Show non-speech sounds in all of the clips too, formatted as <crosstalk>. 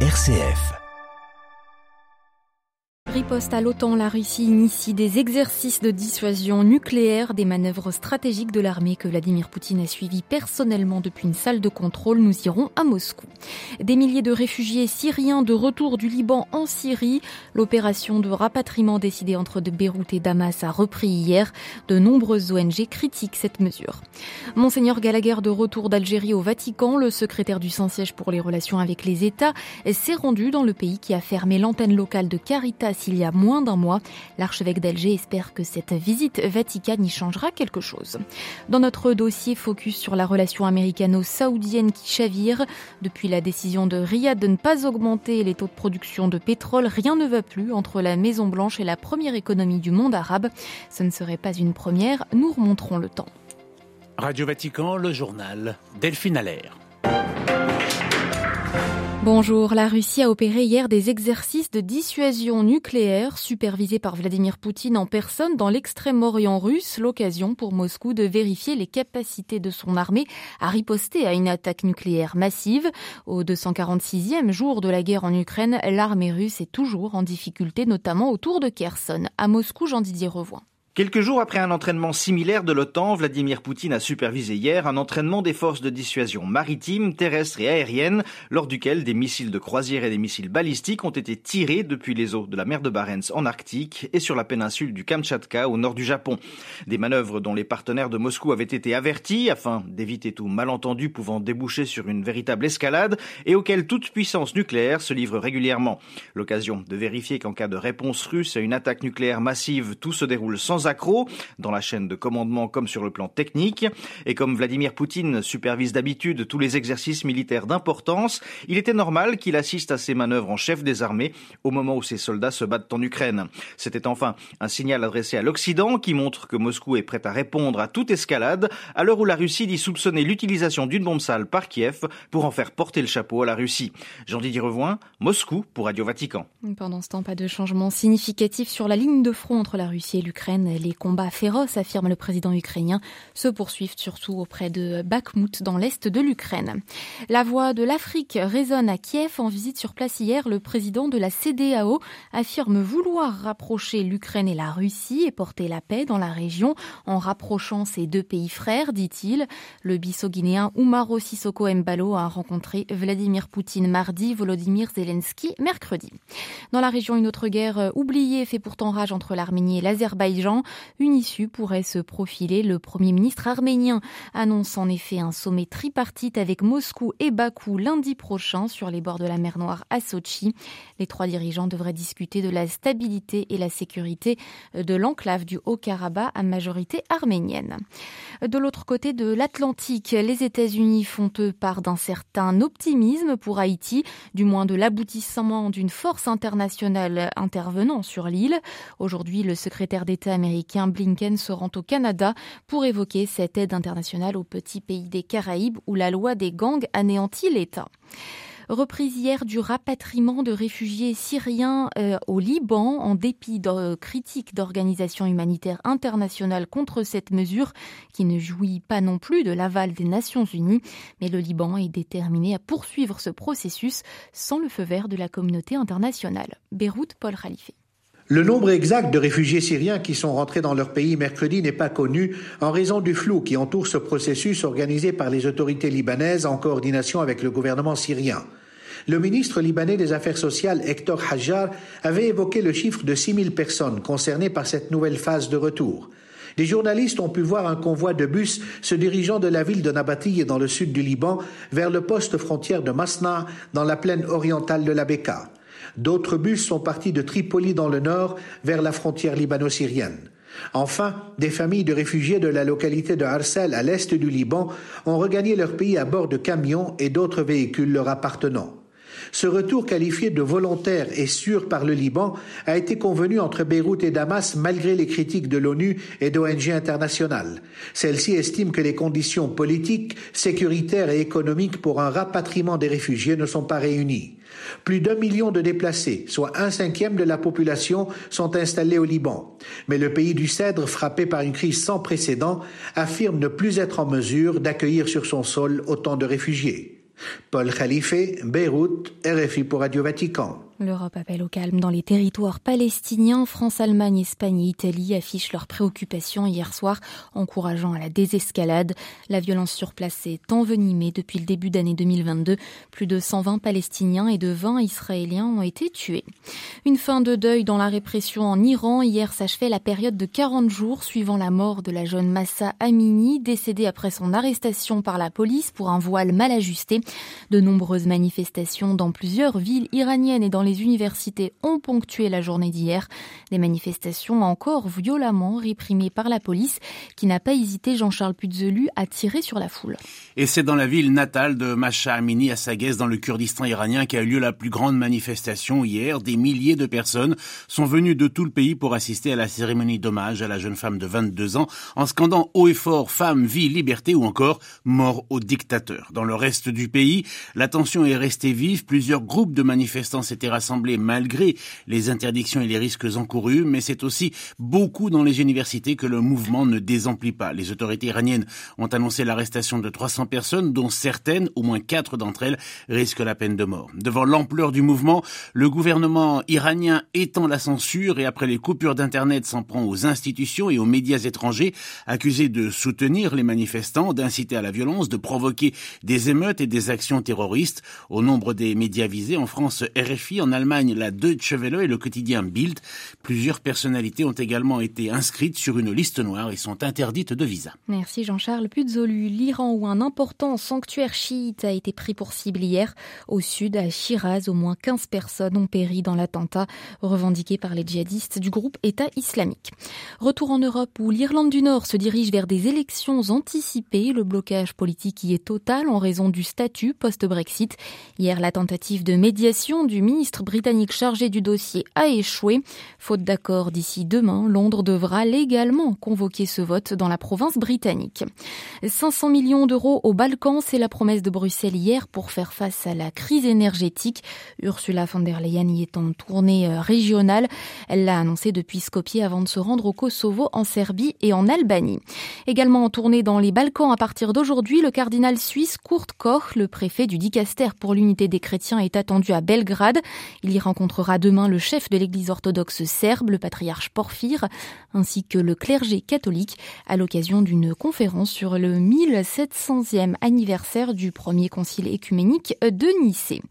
RCF. Riposte à l'OTAN, la Russie initie des exercices de dissuasion nucléaire, des manœuvres stratégiques de l'armée que Vladimir Poutine a suivies personnellement depuis une salle de contrôle. Nous irons à Moscou. Des milliers de réfugiés syriens de retour du Liban en Syrie. L'opération de rapatriement décidée entre Beyrouth et Damas a repris hier. De nombreuses ONG critiquent cette mesure. Monseigneur Gallagher de retour d'Algérie au Vatican, le secrétaire du Saint-Siège pour les relations avec les États, s'est rendu dans le pays qui a fermé l'antenne locale de Caritas il y a moins d'un mois. L'archevêque d'Alger espère que cette visite vaticane y changera quelque chose. Dans notre dossier focus sur la relation américano-saoudienne qui chavire, depuis la décision de Riyad de ne pas augmenter les taux de production de pétrole, rien ne va plus entre la Maison Blanche et la première économie du monde arabe. Ce ne serait pas une première, nous remonterons le temps. Radio Vatican, le journal Delphine Allaire. Bonjour, la Russie a opéré hier des exercices de dissuasion nucléaire supervisés par Vladimir Poutine en personne dans l'extrême-orient russe, l'occasion pour Moscou de vérifier les capacités de son armée à riposter à une attaque nucléaire massive. Au 246e jour de la guerre en Ukraine, l'armée russe est toujours en difficulté, notamment autour de Kherson. À Moscou, Jean-Didier Revoin. Quelques jours après un entraînement similaire de l'OTAN, Vladimir Poutine a supervisé hier un entraînement des forces de dissuasion maritime, terrestre et aérienne, lors duquel des missiles de croisière et des missiles balistiques ont été tirés depuis les eaux de la mer de Barents en Arctique et sur la péninsule du Kamtchatka au nord du Japon. Des manœuvres dont les partenaires de Moscou avaient été avertis afin d'éviter tout malentendu pouvant déboucher sur une véritable escalade et auxquelles toute puissance nucléaire se livre régulièrement. L'occasion de vérifier qu'en cas de réponse russe à une attaque nucléaire massive, tout se déroule sans dans la chaîne de commandement comme sur le plan technique. Et comme Vladimir Poutine supervise d'habitude tous les exercices militaires d'importance, il était normal qu'il assiste à ces manœuvres en chef des armées au moment où ses soldats se battent en Ukraine. C'était enfin un signal adressé à l'Occident qui montre que Moscou est prêt à répondre à toute escalade à l'heure où la Russie dit soupçonner l'utilisation d'une bombe sale par Kiev pour en faire porter le chapeau à la Russie. Jean-Didier Revoin, Moscou pour Radio Vatican. Pendant ce temps, pas de changement significatif sur la ligne de front entre la Russie et l'Ukraine. Les combats féroces, affirme le président ukrainien, se poursuivent surtout auprès de Bakhmut dans l'est de l'Ukraine. La voix de l'Afrique résonne à Kiev. En visite sur place hier, le président de la CDAO affirme vouloir rapprocher l'Ukraine et la Russie et porter la paix dans la région en rapprochant ces deux pays frères, dit-il. Le bisso-guinéen Umaro Sissoko Mbalo a rencontré Vladimir Poutine mardi, Volodymyr Zelensky mercredi. Dans la région, une autre guerre oubliée fait pourtant rage entre l'Arménie et l'Azerbaïdjan. Une issue pourrait se profiler. Le Premier ministre arménien annonce en effet un sommet tripartite avec Moscou et Bakou lundi prochain sur les bords de la mer Noire à Sochi. Les trois dirigeants devraient discuter de la stabilité et la sécurité de l'enclave du Haut-Karabakh à majorité arménienne. De l'autre côté de l'Atlantique, les États-Unis font eux part d'un certain optimisme pour Haïti, du moins de l'aboutissement d'une force internationale intervenant sur l'île. Aujourd'hui, le secrétaire d'État américain Blinken se rend au Canada pour évoquer cette aide internationale au petit pays des Caraïbes où la loi des gangs anéantit l'État. Reprise hier du rapatriement de réfugiés syriens euh, au Liban en dépit de critiques d'organisations humanitaires internationales contre cette mesure qui ne jouit pas non plus de l'aval des Nations Unies. Mais le Liban est déterminé à poursuivre ce processus sans le feu vert de la communauté internationale. Beyrouth, Paul Khalife. Le nombre exact de réfugiés syriens qui sont rentrés dans leur pays mercredi n'est pas connu en raison du flou qui entoure ce processus organisé par les autorités libanaises en coordination avec le gouvernement syrien. Le ministre libanais des Affaires sociales, Hector Hajjar, avait évoqué le chiffre de 6 000 personnes concernées par cette nouvelle phase de retour. Des journalistes ont pu voir un convoi de bus se dirigeant de la ville de Nabatieh dans le sud du Liban vers le poste frontière de Masna dans la plaine orientale de la Beka. D'autres bus sont partis de Tripoli dans le nord vers la frontière libano-syrienne. Enfin, des familles de réfugiés de la localité de Arsel à l'est du Liban ont regagné leur pays à bord de camions et d'autres véhicules leur appartenant. Ce retour qualifié de volontaire et sûr par le Liban a été convenu entre Beyrouth et Damas malgré les critiques de l'ONU et d'ONG internationales. Celle-ci estime que les conditions politiques, sécuritaires et économiques pour un rapatriement des réfugiés ne sont pas réunies. Plus d'un million de déplacés, soit un cinquième de la population, sont installés au Liban. Mais le pays du Cèdre, frappé par une crise sans précédent, affirme ne plus être en mesure d'accueillir sur son sol autant de réfugiés. Paul Khalife, Beyrouth, RFI pour Radio Vatican. L'Europe appelle au calme dans les territoires palestiniens. France, Allemagne, Espagne et Italie affichent leurs préoccupations hier soir, encourageant à la désescalade. La violence sur place s'est envenimée depuis le début d'année 2022. Plus de 120 Palestiniens et de 20 Israéliens ont été tués. Une fin de deuil dans la répression en Iran. Hier s'achevait la période de 40 jours suivant la mort de la jeune Massa Amini, décédée après son arrestation par la police pour un voile mal ajusté. De nombreuses manifestations dans plusieurs villes iraniennes et dans les universités ont ponctué la journée d'hier. Des manifestations encore violemment réprimées par la police qui n'a pas hésité, Jean-Charles Puzelu, à tirer sur la foule. Et c'est dans la ville natale de Masha Amini à Saguès, dans le Kurdistan iranien, qu'a eu lieu la plus grande manifestation hier. Des milliers de personnes sont venues de tout le pays pour assister à la cérémonie d'hommage à la jeune femme de 22 ans en scandant haut et fort femme, vie, liberté ou encore mort au dictateur. Dans le reste du pays, la tension est restée vive. Plusieurs groupes de manifestants s'étaient rassemblés malgré les interdictions et les risques encourus, mais c'est aussi beaucoup dans les universités que le mouvement ne désemplit pas. Les autorités iraniennes ont annoncé l'arrestation de 300 personnes, dont certaines, au moins quatre d'entre elles, risquent la peine de mort. Devant l'ampleur du mouvement, le gouvernement iranien étend la censure et après les coupures d'Internet s'en prend aux institutions et aux médias étrangers, accusés de soutenir les manifestants, d'inciter à la violence, de provoquer des émeutes et des actions terroristes. Au nombre des médias visés, en France, RFI, en Allemagne, la Deutsche Welle et le quotidien Bild. Plusieurs personnalités ont également été inscrites sur une liste noire et sont interdites de visa. Merci Jean-Charles Puzolu. L'Iran où un important sanctuaire chiite a été pris pour cible hier. Au sud, à Shiraz, au moins 15 personnes ont péri dans l'attentat revendiqué par les djihadistes du groupe État islamique. Retour en Europe où l'Irlande du Nord se dirige vers des élections anticipées. Le blocage politique y est total en raison du statut post-Brexit. Hier, la tentative de médiation du ministre britannique chargé du dossier a échoué. Faute d'accord d'ici demain, Londres devra légalement convoquer ce vote dans la province britannique. 500 millions d'euros au Balkan, c'est la promesse de Bruxelles hier pour faire face à la crise énergétique. Ursula von der Leyen y est en tournée euh, régionale. Elle l'a annoncé depuis Skopje avant de se rendre au Kosovo, en Serbie et en Albanie. Également en tournée dans les Balkans à partir d'aujourd'hui, le cardinal suisse Kurt Koch, le préfet du Dicaster pour l'unité des chrétiens, est attendu à Belgrade. Il y rencontrera demain le chef de l'église orthodoxe serbe, le patriarche Porphyre, ainsi que le clergé catholique à l'occasion d'une conférence sur le 1700e anniversaire du premier concile écuménique de Nicée.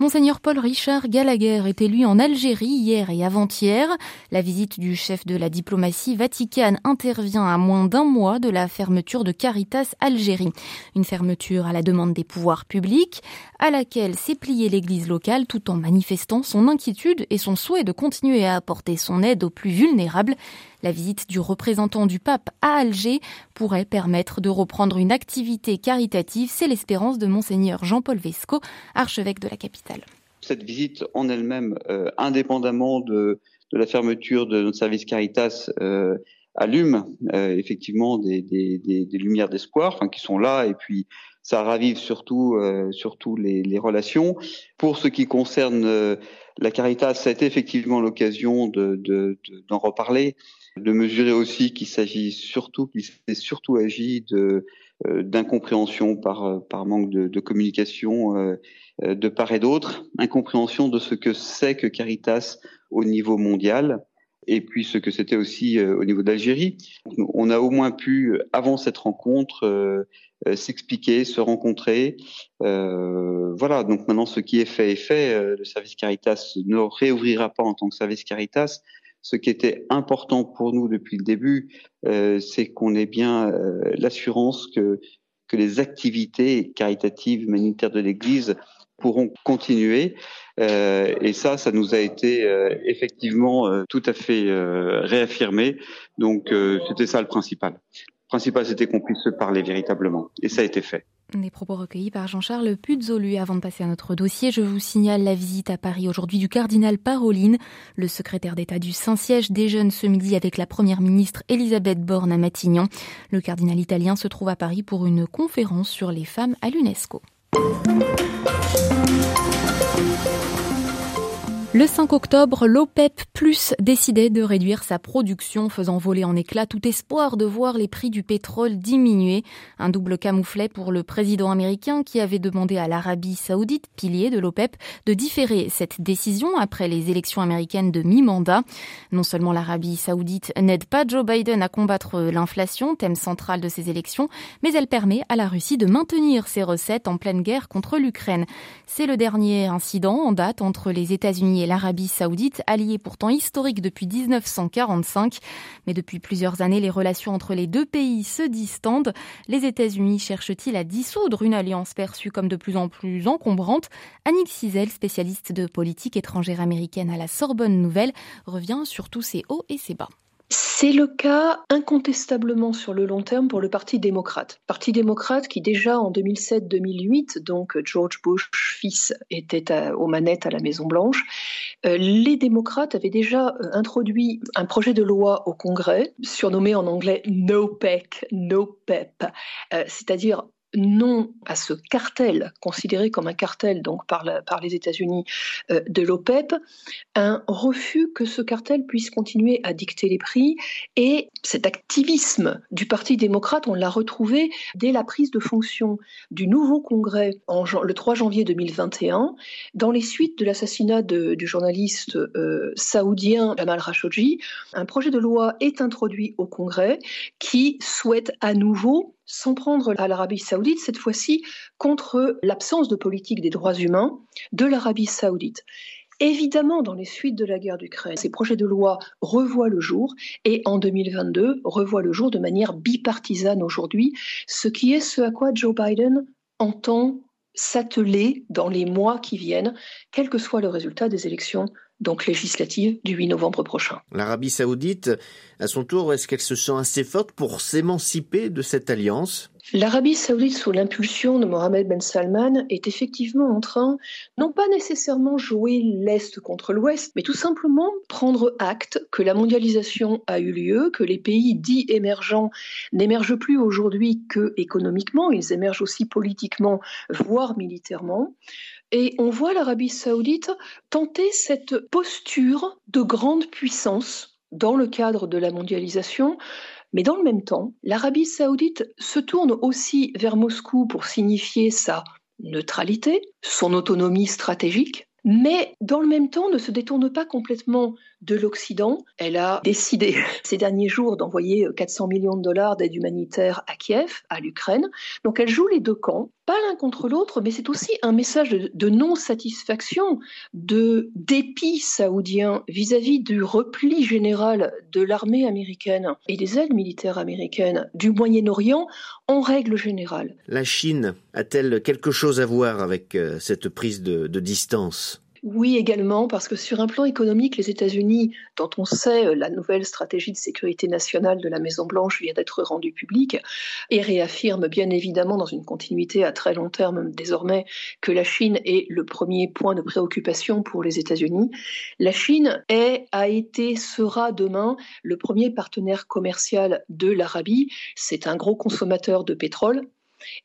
Monseigneur Paul Richard Gallagher est élu en Algérie hier et avant-hier. La visite du chef de la diplomatie vaticane intervient à moins d'un mois de la fermeture de Caritas Algérie. Une fermeture à la demande des pouvoirs publics, à laquelle s'est pliée l'église locale tout en manifestant son inquiétude et son souhait de continuer à apporter son aide aux plus vulnérables. La visite du représentant du pape à Alger pourrait permettre de reprendre une activité caritative. C'est l'espérance de monseigneur Jean-Paul Vesco, archevêque de la capitale. Cette visite en elle-même, euh, indépendamment de, la fermeture de notre service Caritas, euh, allume euh, effectivement des, lumières d'espoir, qui sont là, et puis ça ravive surtout euh, surtout les, les, relations. Pour ce qui concerne euh, la Caritas, ça a été effectivement l'occasion de, de, d'en reparler de mesurer aussi qu'il s'agit surtout, qu'il s'est surtout agi de euh, d'incompréhension par par manque de, de communication euh, de part et d'autre, incompréhension de ce que c'est que Caritas au niveau mondial et puis ce que c'était aussi euh, au niveau d'Algérie. On a au moins pu, avant cette rencontre, euh, s'expliquer, se rencontrer. Euh, voilà, donc maintenant ce qui est fait est fait. Le service Caritas ne réouvrira pas en tant que service Caritas, ce qui était important pour nous depuis le début, euh, c'est qu'on ait bien euh, l'assurance que, que les activités caritatives humanitaires de l'Église pourront continuer. Euh, et ça, ça nous a été euh, effectivement euh, tout à fait réaffirmé. Donc c'était ça le principal. Principal, c'était qu'on puisse se parler véritablement. Et ça a été fait. Des propos recueillis par Jean-Charles Puzolu. Avant de passer à notre dossier, je vous signale la visite à Paris aujourd'hui du cardinal Paroline. Le secrétaire d'État du Saint-Siège déjeune ce midi avec la première ministre Elisabeth Borne à Matignon. Le cardinal italien se trouve à Paris pour une conférence sur les femmes à l'UNESCO. Le 5 octobre, l'OPEP Plus décidait de réduire sa production, faisant voler en éclats tout espoir de voir les prix du pétrole diminuer. Un double camouflet pour le président américain qui avait demandé à l'Arabie saoudite, pilier de l'OPEP, de différer cette décision après les élections américaines de mi-mandat. Non seulement l'Arabie saoudite n'aide pas Joe Biden à combattre l'inflation, thème central de ces élections, mais elle permet à la Russie de maintenir ses recettes en pleine guerre contre l'Ukraine. C'est le dernier incident en date entre les États-Unis l'Arabie saoudite, alliés pourtant historiques depuis 1945. Mais depuis plusieurs années, les relations entre les deux pays se distendent. Les États-Unis cherchent-ils à dissoudre une alliance perçue comme de plus en plus encombrante? Annick Cizel, spécialiste de politique étrangère américaine à la Sorbonne Nouvelle, revient sur tous ses hauts et ses bas. C'est le cas incontestablement sur le long terme pour le Parti démocrate. Parti démocrate qui déjà en 2007-2008, donc George Bush fils était aux manettes à la Maison Blanche, euh, les démocrates avaient déjà euh, introduit un projet de loi au Congrès, surnommé en anglais No PEC, No PEP, euh, c'est-à-dire non à ce cartel, considéré comme un cartel donc par, les États-Unis euh, de l'OPEP, un refus que ce cartel puisse continuer à dicter les prix. Et cet activisme du Parti démocrate, on l'a retrouvé dès la prise de fonction du nouveau Congrès le 3 janvier 2021, dans les suites de l'assassinat du journaliste euh, saoudien Jamal Khashoggi. Un projet de loi est introduit au Congrès qui souhaite à nouveau s'en prendre à l'Arabie saoudite, cette fois-ci contre l'absence de politique des droits humains de l'Arabie saoudite. Évidemment, dans les suites de la guerre d'Ukraine, ces projets de loi revoient le jour et en 2022 revoient le jour de manière bipartisane aujourd'hui, ce qui est ce à quoi Joe Biden entend s'atteler dans les mois qui viennent, quel que soit le résultat des élections donc législative du 8 novembre prochain. L'Arabie saoudite, à son tour, est-ce qu'elle se sent assez forte pour s'émanciper de cette alliance? L'Arabie saoudite, sous l'impulsion de Mohamed Ben Salman, est effectivement en train, non pas nécessairement jouer l'Est contre l'Ouest, mais tout simplement prendre acte que la mondialisation a eu lieu, que les pays dits émergents n'émergent plus aujourd'hui que économiquement, ils émergent aussi politiquement, voire militairement. Et on voit l'Arabie saoudite tenter cette posture de grande puissance dans le cadre de la mondialisation. Mais dans le même temps, l'Arabie saoudite se tourne aussi vers Moscou pour signifier sa neutralité, son autonomie stratégique, mais dans le même temps ne se détourne pas complètement de l'Occident. Elle a décidé <laughs> ces derniers jours d'envoyer 400 millions de dollars d'aide humanitaire à Kiev, à l'Ukraine. Donc elle joue les deux camps, pas l'un contre l'autre, mais c'est aussi un message de, non-satisfaction, de dépit saoudien vis-à-vis du repli général de l'armée américaine et des aides militaires américaines du Moyen-Orient en règle générale. La Chine a-t-elle quelque chose à voir avec euh, cette prise de distance? Oui, également, parce que sur un plan économique, les États-Unis, dont on sait euh, la nouvelle stratégie de sécurité nationale de la Maison-Blanche vient d'être rendue publique, et réaffirme bien évidemment dans une continuité à très long terme désormais que la Chine est le premier point de préoccupation pour les États-Unis. La Chine est, a été, sera demain le premier partenaire commercial de l'Arabie. C'est un gros consommateur de pétrole,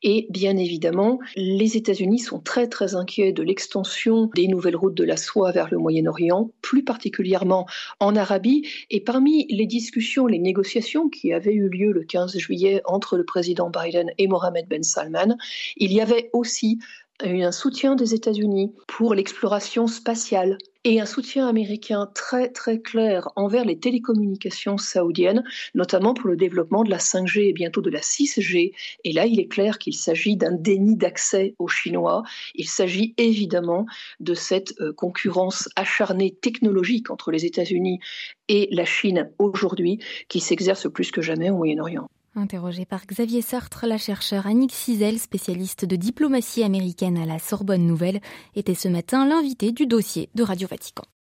et bien évidemment, les États-Unis sont très très inquiets de l'extension des nouvelles routes de la soie vers le Moyen-Orient, plus particulièrement en Arabie. Et parmi les discussions, les négociations qui avaient eu lieu le 15 juillet entre le président Biden et Mohamed Ben Salman, il y avait aussi un soutien des États-Unis pour l'exploration spatiale et un soutien américain très très clair envers les télécommunications saoudiennes, notamment pour le développement de la 5G et bientôt de la 6G. Et là, il est clair qu'il s'agit d'un déni d'accès aux Chinois. Il s'agit évidemment de cette euh, concurrence acharnée technologique entre les États-Unis et la Chine aujourd'hui qui s'exerce plus que jamais au Moyen-Orient. Interrogé par Xavier Sartre, la chercheure Annick Cizel, spécialiste de diplomatie américaine à la Sorbonne Nouvelle, était ce matin l'invité du dossier de Radio Vatican.